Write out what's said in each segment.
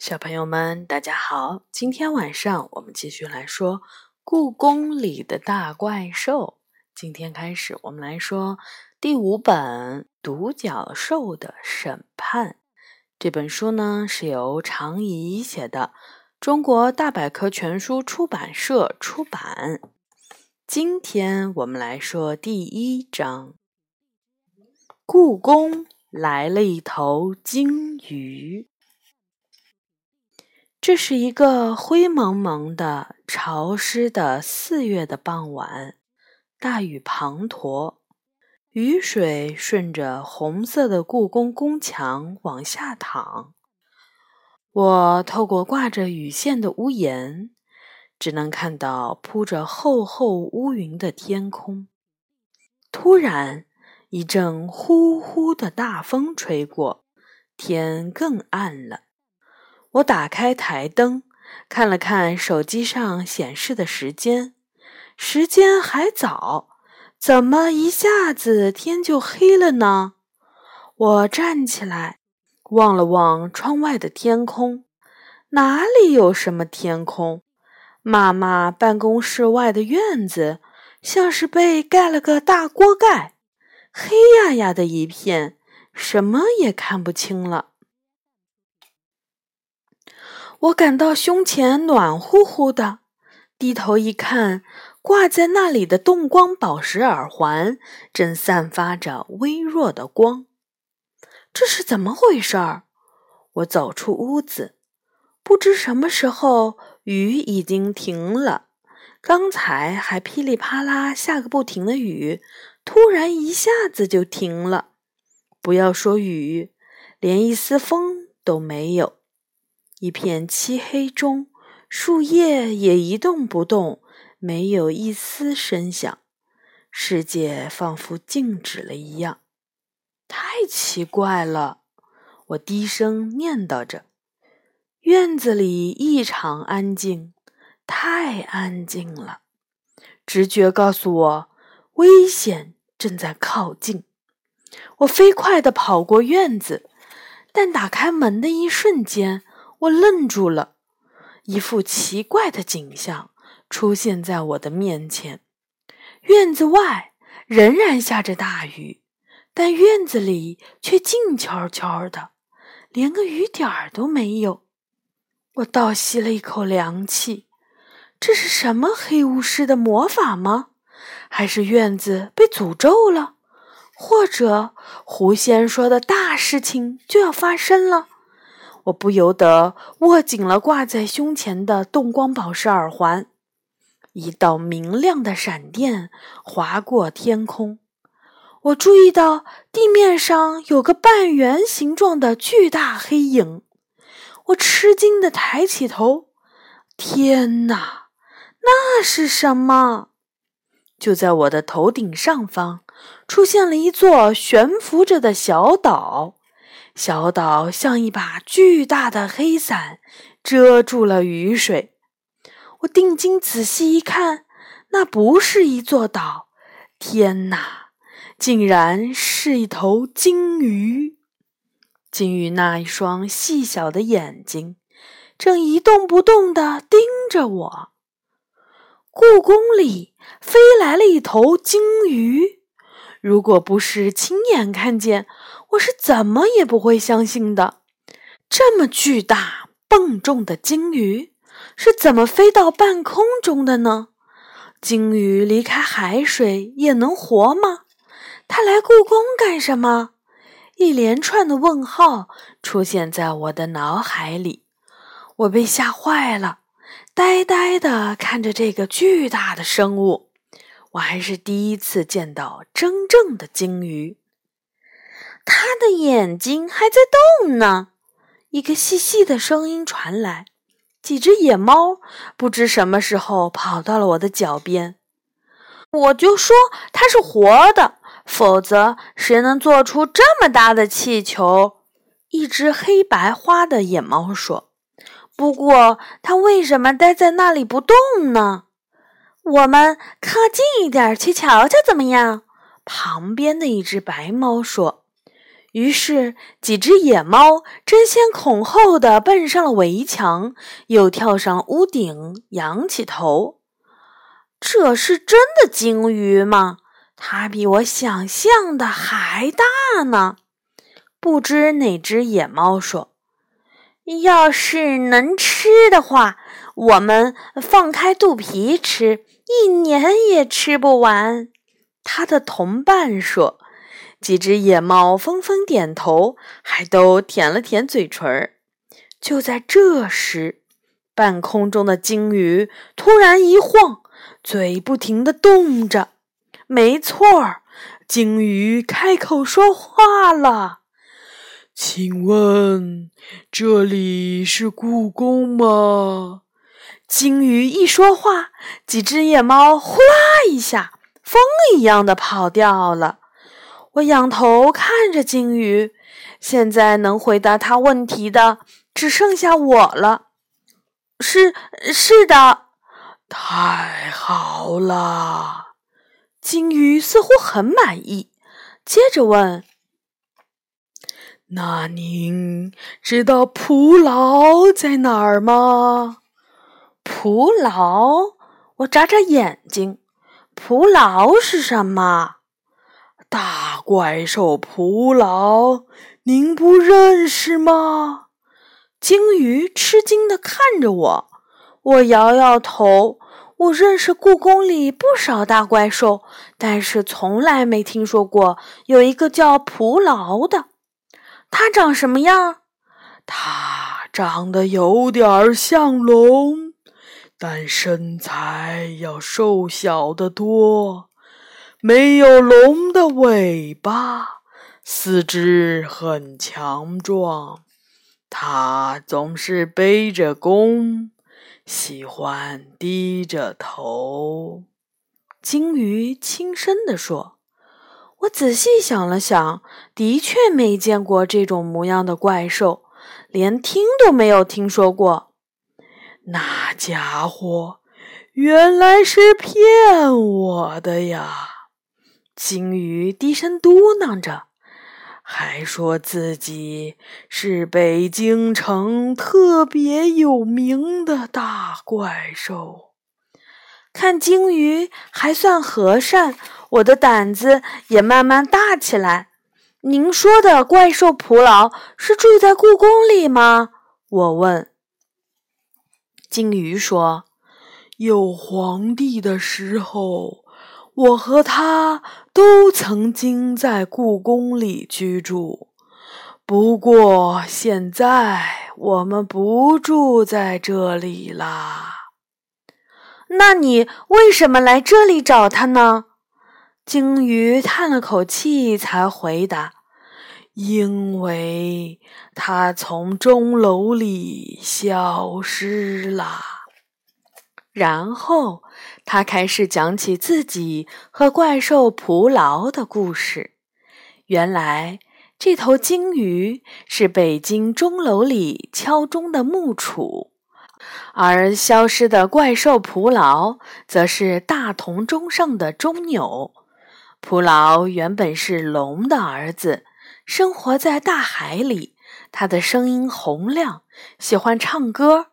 小朋友们，大家好！今天晚上我们继续来说故宫里的大怪兽。今天开始，我们来说第五本《独角兽的审判》这本书呢，是由常怡写的，中国大百科全书出版社出版。今天我们来说第一章：故宫来了一头鲸鱼。这是一个灰蒙蒙的、潮湿的四月的傍晚，大雨滂沱，雨水顺着红色的故宫宫墙往下淌。我透过挂着雨线的屋檐，只能看到铺着厚厚乌云的天空。突然，一阵呼呼的大风吹过，天更暗了。我打开台灯，看了看手机上显示的时间，时间还早，怎么一下子天就黑了呢？我站起来，望了望窗外的天空，哪里有什么天空？妈妈办公室外的院子像是被盖了个大锅盖，黑压压的一片，什么也看不清了。我感到胸前暖乎乎的，低头一看，挂在那里的动光宝石耳环正散发着微弱的光。这是怎么回事儿？我走出屋子，不知什么时候雨已经停了。刚才还噼里啪啦下个不停的雨，突然一下子就停了。不要说雨，连一丝风都没有。一片漆黑中，树叶也一动不动，没有一丝声响，世界仿佛静止了一样。太奇怪了，我低声念叨着。院子里异常安静，太安静了。直觉告诉我，危险正在靠近。我飞快地跑过院子，但打开门的一瞬间。我愣住了，一副奇怪的景象出现在我的面前。院子外仍然下着大雨，但院子里却静悄悄的，连个雨点儿都没有。我倒吸了一口凉气，这是什么黑巫师的魔法吗？还是院子被诅咒了？或者狐仙说的大事情就要发生了？我不由得握紧了挂在胸前的动光宝石耳环，一道明亮的闪电划过天空。我注意到地面上有个半圆形状的巨大黑影，我吃惊地抬起头。天哪，那是什么？就在我的头顶上方，出现了一座悬浮着的小岛。小岛像一把巨大的黑伞，遮住了雨水。我定睛仔细一看，那不是一座岛，天哪，竟然是一头鲸鱼！鲸鱼那一双细小的眼睛，正一动不动地盯着我。故宫里飞来了一头鲸鱼，如果不是亲眼看见，我是怎么也不会相信的，这么巨大笨重的鲸鱼是怎么飞到半空中的呢？鲸鱼离开海水也能活吗？它来故宫干什么？一连串的问号出现在我的脑海里，我被吓坏了，呆呆地看着这个巨大的生物。我还是第一次见到真正的鲸鱼。他的眼睛还在动呢，一个细细的声音传来。几只野猫不知什么时候跑到了我的脚边。我就说它是活的，否则谁能做出这么大的气球？一只黑白花的野猫说。不过它为什么待在那里不动呢？我们靠近一点去瞧瞧怎么样？旁边的一只白猫说。于是，几只野猫争先恐后地奔上了围墙，又跳上屋顶，仰起头。这是真的鲸鱼吗？它比我想象的还大呢。不知哪只野猫说：“要是能吃的话，我们放开肚皮吃，一年也吃不完。”它的同伴说。几只野猫纷纷点头，还都舔了舔嘴唇儿。就在这时，半空中的鲸鱼突然一晃，嘴不停地动着。没错儿，鲸鱼开口说话了：“请问这里是故宫吗？”鲸鱼一说话，几只野猫呼啦一下，风一样的跑掉了。我仰头看着鲸鱼，现在能回答他问题的只剩下我了。是是的，太好了！鲸鱼似乎很满意，接着问：“那您知道蒲牢在哪儿吗？”蒲牢，我眨眨眼睛，蒲牢是什么？大怪兽蒲牢，您不认识吗？鲸鱼吃惊地看着我，我摇摇头。我认识故宫里不少大怪兽，但是从来没听说过有一个叫蒲牢的。它长什么样？它长得有点像龙，但身材要瘦小得多。没有龙的尾巴，四肢很强壮。它总是背着弓，喜欢低着头。鲸鱼轻声地说：“我仔细想了想，的确没见过这种模样的怪兽，连听都没有听说过。那家伙原来是骗我的呀！”鲸鱼低声嘟囔着，还说自己是北京城特别有名的大怪兽。看鲸鱼还算和善，我的胆子也慢慢大起来。您说的怪兽蒲牢是住在故宫里吗？我问。鲸鱼说：“有皇帝的时候。”我和他都曾经在故宫里居住，不过现在我们不住在这里啦。那你为什么来这里找他呢？鲸鱼叹了口气，才回答：“因为他从钟楼里消失了。”然后。他开始讲起自己和怪兽蒲牢的故事。原来，这头鲸鱼是北京钟楼里敲钟的木杵，而消失的怪兽蒲牢则是大铜钟上的钟钮。蒲牢原本是龙的儿子，生活在大海里。他的声音洪亮，喜欢唱歌。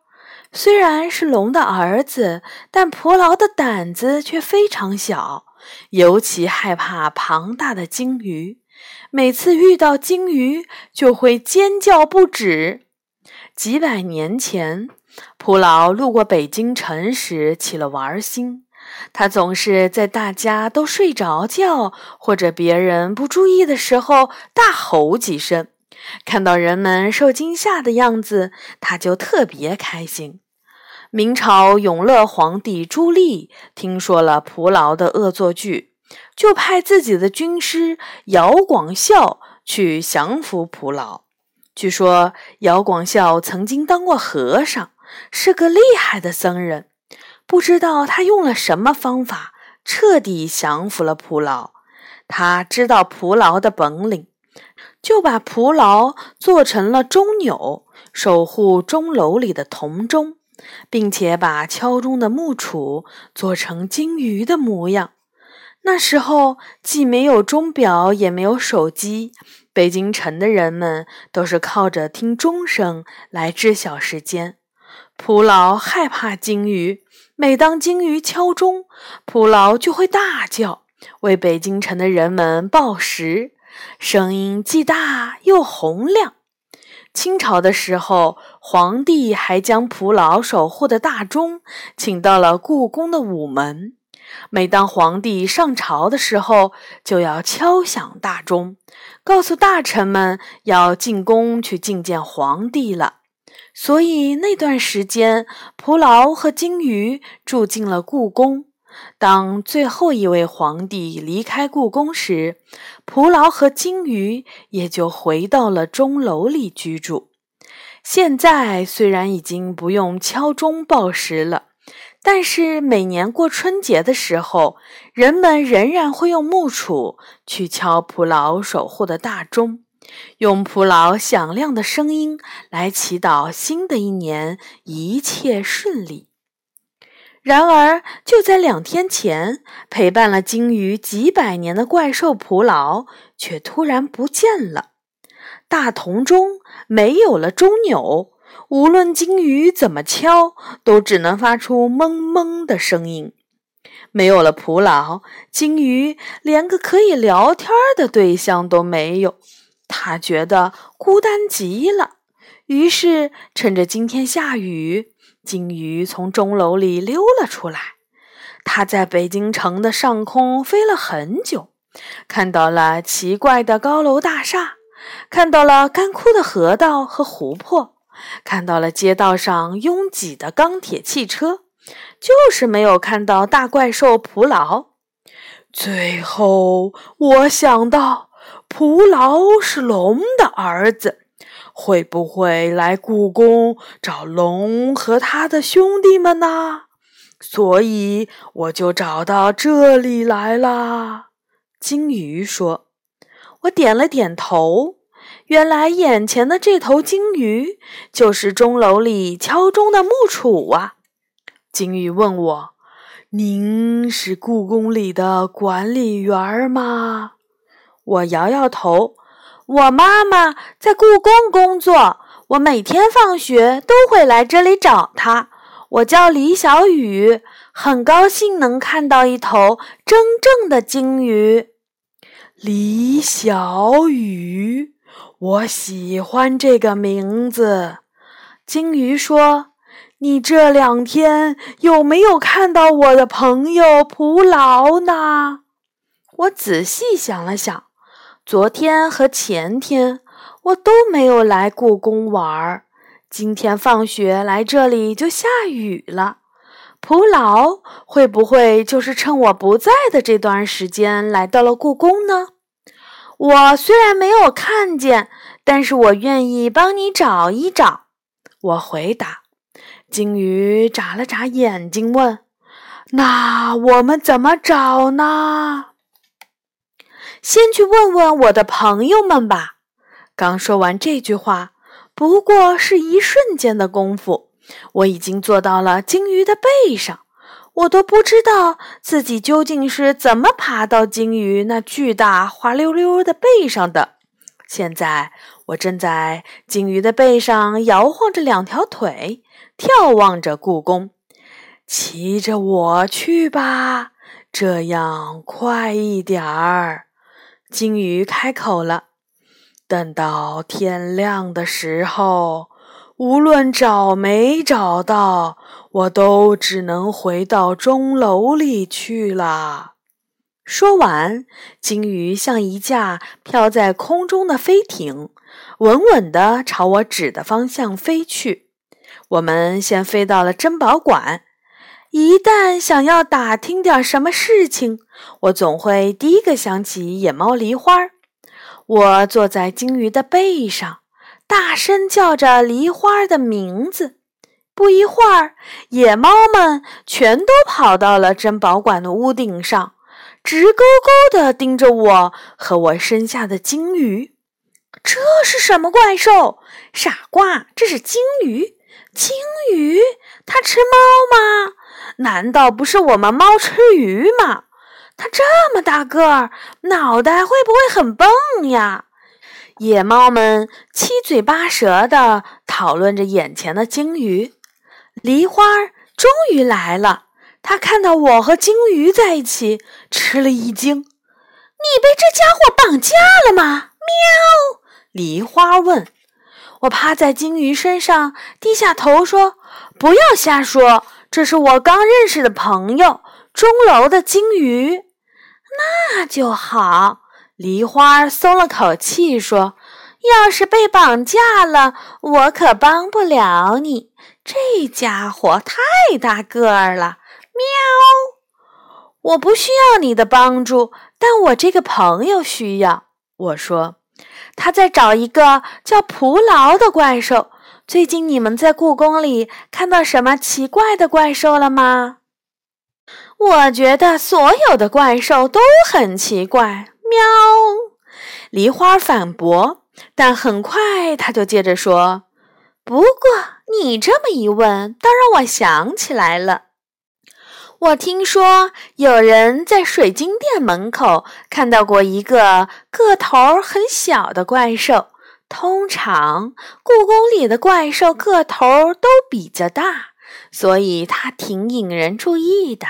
虽然是龙的儿子，但蒲牢的胆子却非常小，尤其害怕庞大的鲸鱼。每次遇到鲸鱼，就会尖叫不止。几百年前，蒲牢路过北京城时起了玩心，他总是在大家都睡着觉或者别人不注意的时候大吼几声。看到人们受惊吓的样子，他就特别开心。明朝永乐皇帝朱棣听说了蒲牢的恶作剧，就派自己的军师姚广孝去降服蒲牢。据说姚广孝曾经当过和尚，是个厉害的僧人。不知道他用了什么方法，彻底降服了蒲牢。他知道蒲牢的本领。就把蒲牢做成了钟钮，守护钟楼里的铜钟，并且把敲钟的木杵做成金鱼的模样。那时候既没有钟表，也没有手机，北京城的人们都是靠着听钟声来知晓时间。蒲牢害怕鲸鱼，每当鲸鱼敲钟，蒲牢就会大叫，为北京城的人们报时，声音既大又洪亮。清朝的时候，皇帝还将蒲老守护的大钟请到了故宫的午门。每当皇帝上朝的时候，就要敲响大钟，告诉大臣们要进宫去觐见皇帝了。所以那段时间，蒲牢和金鱼住进了故宫。当最后一位皇帝离开故宫时，蒲牢和金鱼也就回到了钟楼里居住。现在虽然已经不用敲钟报时了。但是每年过春节的时候，人们仍然会用木杵去敲蒲牢守护的大钟，用蒲牢响亮的声音来祈祷新的一年一切顺利。然而，就在两天前，陪伴了鲸鱼几百年的怪兽蒲老却突然不见了，大铜钟没有了钟钮。无论鲸鱼怎么敲，都只能发出嗡嗡的声音。没有了蒲老，鲸鱼连个可以聊天的对象都没有，他觉得孤单极了。于是，趁着今天下雨，鲸鱼从钟楼里溜了出来。它在北京城的上空飞了很久，看到了奇怪的高楼大厦，看到了干枯的河道和湖泊。看到了街道上拥挤的钢铁汽车，就是没有看到大怪兽蒲牢。最后，我想到，蒲牢是龙的儿子，会不会来故宫找龙和他的兄弟们呢？所以，我就找到这里来啦。金鱼说：“我点了点头。”原来眼前的这头鲸鱼就是钟楼里敲钟的木杵啊！鲸鱼问我：“您是故宫里的管理员吗？”我摇摇头：“我妈妈在故宫工作，我每天放学都会来这里找她。我叫李小雨，很高兴能看到一头真正的鲸鱼。”李小雨。我喜欢这个名字，鲸鱼说：“你这两天有没有看到我的朋友蒲劳呢？”我仔细想了想，昨天和前天我都没有来故宫玩儿，今天放学来这里就下雨了。蒲老会不会就是趁我不在的这段时间来到了故宫呢？我虽然没有看见，但是我愿意帮你找一找。我回答。鲸鱼眨了眨眼睛，问：“那我们怎么找呢？”先去问问我的朋友们吧。刚说完这句话，不过是一瞬间的功夫，我已经坐到了鲸鱼的背上。我都不知道自己究竟是怎么爬到鲸鱼那巨大滑溜溜的背上的。现在我正在鲸鱼的背上摇晃着两条腿，眺望着故宫。骑着我去吧，这样快一点儿。鲸鱼开口了。等到天亮的时候。无论找没找到，我都只能回到钟楼里去了。说完，金鱼像一架飘在空中的飞艇，稳稳地朝我指的方向飞去。我们先飞到了珍宝馆。一旦想要打听点什么事情，我总会第一个想起野猫梨花。我坐在鲸鱼的背上。大声叫着梨花的名字，不一会儿，野猫们全都跑到了珍宝馆的屋顶上，直勾勾地盯着我和我身下的鲸鱼。这是什么怪兽？傻瓜，这是鲸鱼！鲸鱼，它吃猫吗？难道不是我们猫吃鱼吗？它这么大个儿，脑袋会不会很笨呀？野猫们七嘴八舌地讨论着眼前的鲸鱼。梨花终于来了，它看到我和鲸鱼在一起，吃了一惊：“你被这家伙绑架了吗？”喵！梨花问。我趴在鲸鱼身上，低下头说：“不要瞎说，这是我刚认识的朋友，钟楼的鲸鱼。”那就好。梨花松了口气说：“要是被绑架了，我可帮不了你。这家伙太大个儿了。”喵！我不需要你的帮助，但我这个朋友需要。我说：“他在找一个叫蒲劳的怪兽。最近你们在故宫里看到什么奇怪的怪兽了吗？”我觉得所有的怪兽都很奇怪。喵！梨花反驳，但很快他就接着说：“不过你这么一问，倒让我想起来了。我听说有人在水晶店门口看到过一个个头很小的怪兽。通常故宫里的怪兽个头都比较大，所以它挺引人注意的。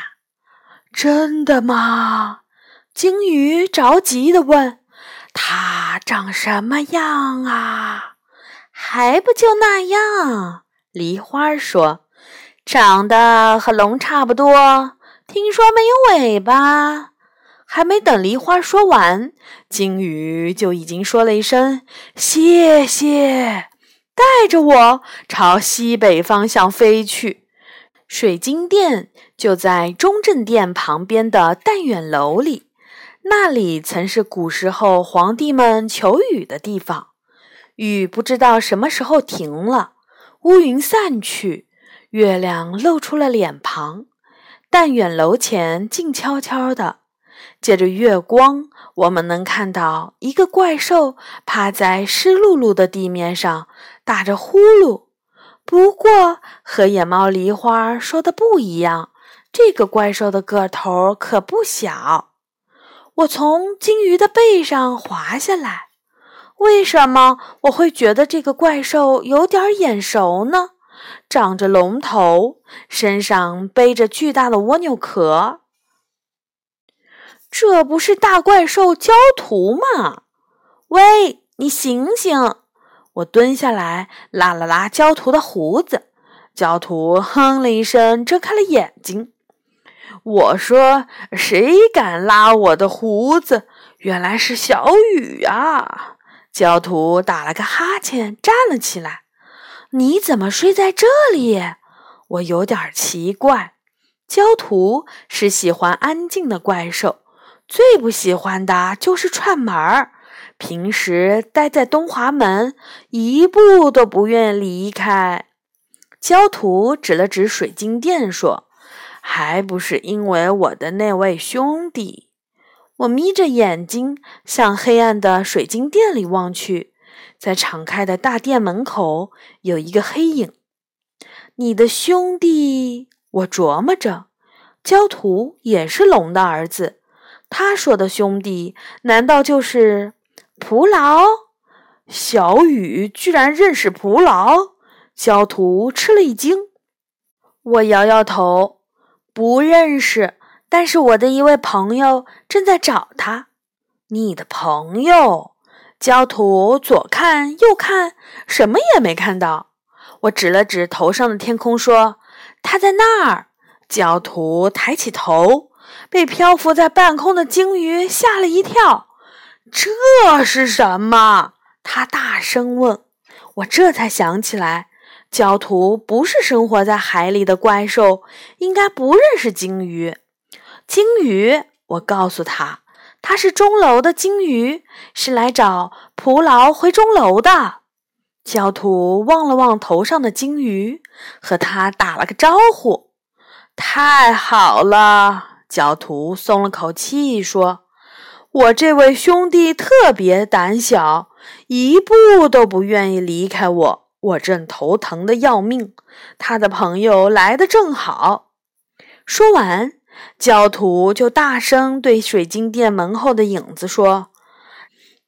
真的吗？”鲸鱼着急地问：“它长什么样啊？”“还不就那样。”梨花说，“长得和龙差不多。听说没有尾巴。”还没等梨花说完，鲸鱼就已经说了一声“谢谢”，带着我朝西北方向飞去。水晶殿就在中正殿旁边的淡远楼里。那里曾是古时候皇帝们求雨的地方，雨不知道什么时候停了，乌云散去，月亮露出了脸庞。但远楼前静悄悄的，借着月光，我们能看到一个怪兽趴在湿漉漉的地面上，打着呼噜。不过和野猫梨花说的不一样，这个怪兽的个头可不小。我从鲸鱼的背上滑下来，为什么我会觉得这个怪兽有点眼熟呢？长着龙头，身上背着巨大的蜗牛壳，这不是大怪兽焦图吗？喂，你醒醒！我蹲下来拉了拉焦图的胡子，焦图哼了一声，睁开了眼睛。我说：“谁敢拉我的胡子？”原来是小雨啊！焦土打了个哈欠，站了起来。你怎么睡在这里？我有点奇怪。焦土是喜欢安静的怪兽，最不喜欢的就是串门儿。平时待在东华门，一步都不愿离开。焦土指了指水晶殿，说。还不是因为我的那位兄弟。我眯着眼睛向黑暗的水晶殿里望去，在敞开的大殿门口有一个黑影。你的兄弟，我琢磨着，焦土也是龙的儿子。他说的兄弟，难道就是蒲劳？小雨居然认识蒲劳？焦土吃了一惊。我摇摇头。不认识，但是我的一位朋友正在找他。你的朋友？焦土左看右看，什么也没看到。我指了指头上的天空，说：“他在那儿。”焦土抬起头，被漂浮在半空的鲸鱼吓了一跳。这是什么？他大声问。我这才想起来。教徒不是生活在海里的怪兽，应该不认识鲸鱼。鲸鱼，我告诉他，他是钟楼的鲸鱼，是来找蒲劳回钟楼的。教徒望了望头上的鲸鱼，和他打了个招呼。太好了，焦土松了口气说：“我这位兄弟特别胆小，一步都不愿意离开我。”我正头疼的要命，他的朋友来的正好。说完，教徒就大声对水晶殿门后的影子说：“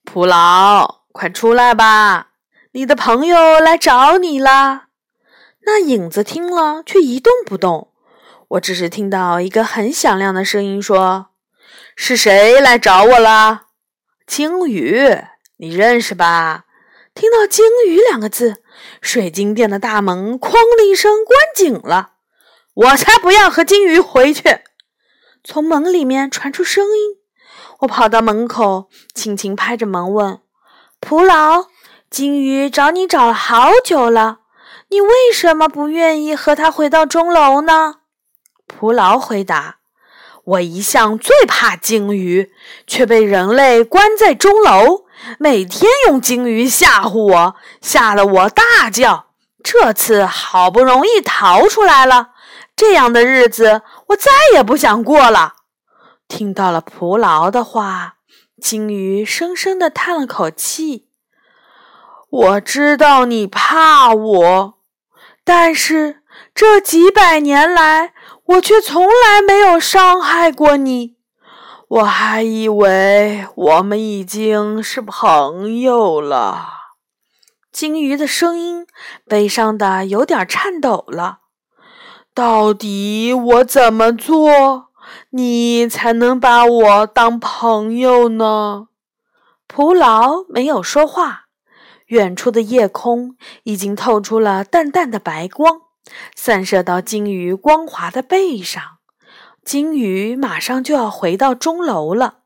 蒲老，快出来吧，你的朋友来找你了。”那影子听了却一动不动。我只是听到一个很响亮的声音说：“是谁来找我了？”鲸鱼，你认识吧？听到“鲸鱼”两个字，水晶店的大门“哐”的一声关紧了。我才不要和鲸鱼回去！从门里面传出声音，我跑到门口，轻轻拍着门问：“蒲老，鲸鱼找你找了好久了，你为什么不愿意和他回到钟楼呢？”蒲牢回答：“我一向最怕鲸鱼，却被人类关在钟楼。”每天用鲸鱼吓唬我，吓得我大叫。这次好不容易逃出来了，这样的日子我再也不想过了。听到了蒲劳的话，鲸鱼深深地叹了口气。我知道你怕我，但是这几百年来，我却从来没有伤害过你。我还以为我们已经是朋友了。鲸鱼的声音悲伤的有点颤抖了。到底我怎么做，你才能把我当朋友呢？蒲劳没有说话。远处的夜空已经透出了淡淡的白光，散射到鲸鱼光滑的背上。鲸鱼马上就要回到钟楼了，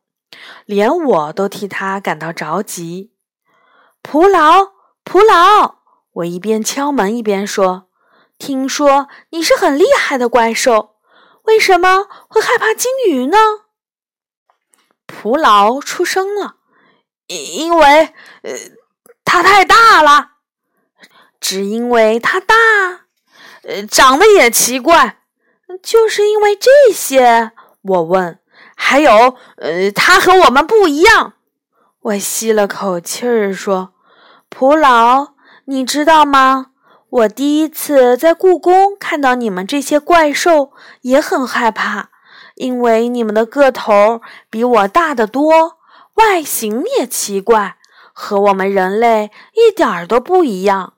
连我都替他感到着急。蒲劳，蒲劳，我一边敲门一边说：“听说你是很厉害的怪兽，为什么会害怕鲸鱼呢？”蒲劳出声了：“因为，呃，它太大了。只因为它大，呃，长得也奇怪。”就是因为这些，我问，还有，呃，他和我们不一样。我吸了口气儿说：“蒲老，你知道吗？我第一次在故宫看到你们这些怪兽，也很害怕，因为你们的个头比我大得多，外形也奇怪，和我们人类一点儿都不一样。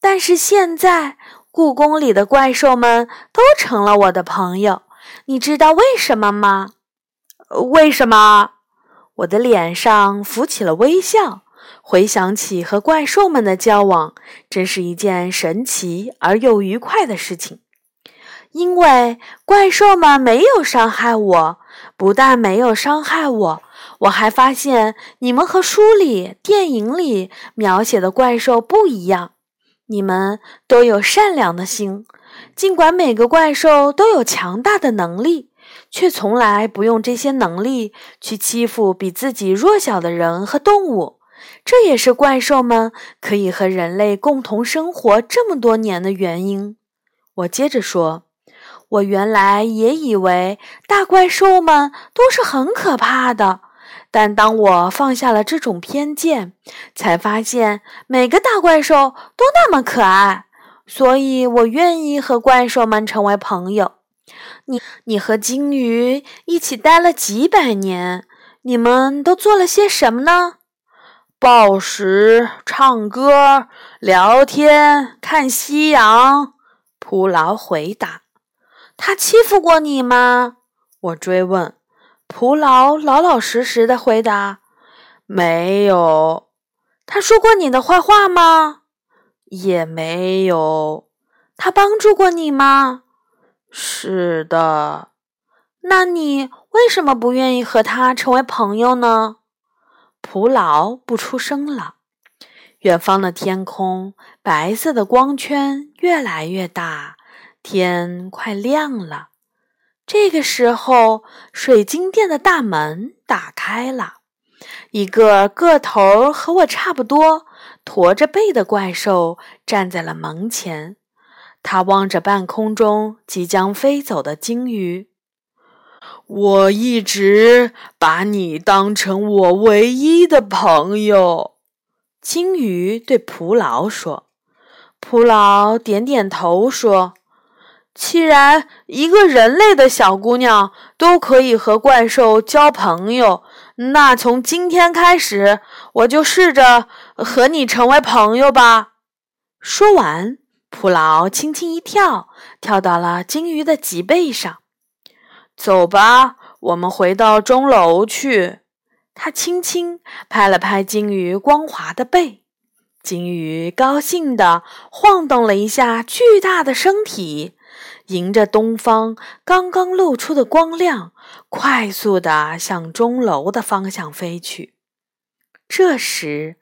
但是现在……”故宫里的怪兽们都成了我的朋友，你知道为什么吗？为什么？我的脸上浮起了微笑，回想起和怪兽们的交往，真是一件神奇而又愉快的事情。因为怪兽们没有伤害我，不但没有伤害我，我还发现你们和书里、电影里描写的怪兽不一样。你们都有善良的心，尽管每个怪兽都有强大的能力，却从来不用这些能力去欺负比自己弱小的人和动物。这也是怪兽们可以和人类共同生活这么多年的原因。我接着说，我原来也以为大怪兽们都是很可怕的。但当我放下了这种偏见，才发现每个大怪兽都那么可爱，所以我愿意和怪兽们成为朋友。你，你和鲸鱼一起待了几百年，你们都做了些什么呢？暴食、唱歌、聊天、看夕阳。蒲劳回答：“他欺负过你吗？”我追问。蒲劳老老实实的回答：“没有。”他说过你的坏话吗？也没有。他帮助过你吗？是的。那你为什么不愿意和他成为朋友呢？蒲劳不出声了。远方的天空，白色的光圈越来越大，天快亮了。这个时候，水晶店的大门打开了，一个个头和我差不多、驼着背的怪兽站在了门前。他望着半空中即将飞走的鲸鱼：“我一直把你当成我唯一的朋友。”鲸鱼对蒲劳说。蒲劳点点头说。既然一个人类的小姑娘都可以和怪兽交朋友，那从今天开始，我就试着和你成为朋友吧。”说完，普劳轻轻一跳，跳到了金鱼的脊背上。走吧，我们回到钟楼去。他轻轻拍了拍金鱼光滑的背，金鱼高兴地晃动了一下巨大的身体，迎着东方刚刚露出的光亮，快速地向钟楼的方向飞去。这时，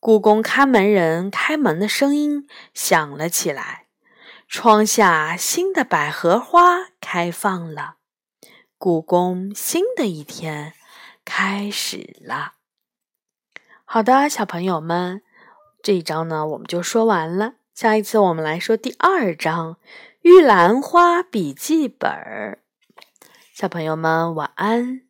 故宫看门人开门的声音响了起来，窗下新的百合花开放了，故宫新的一天开始了。好的，小朋友们，这一章呢我们就说完了。下一次我们来说第二章《玉兰花笔记本》。小朋友们晚安。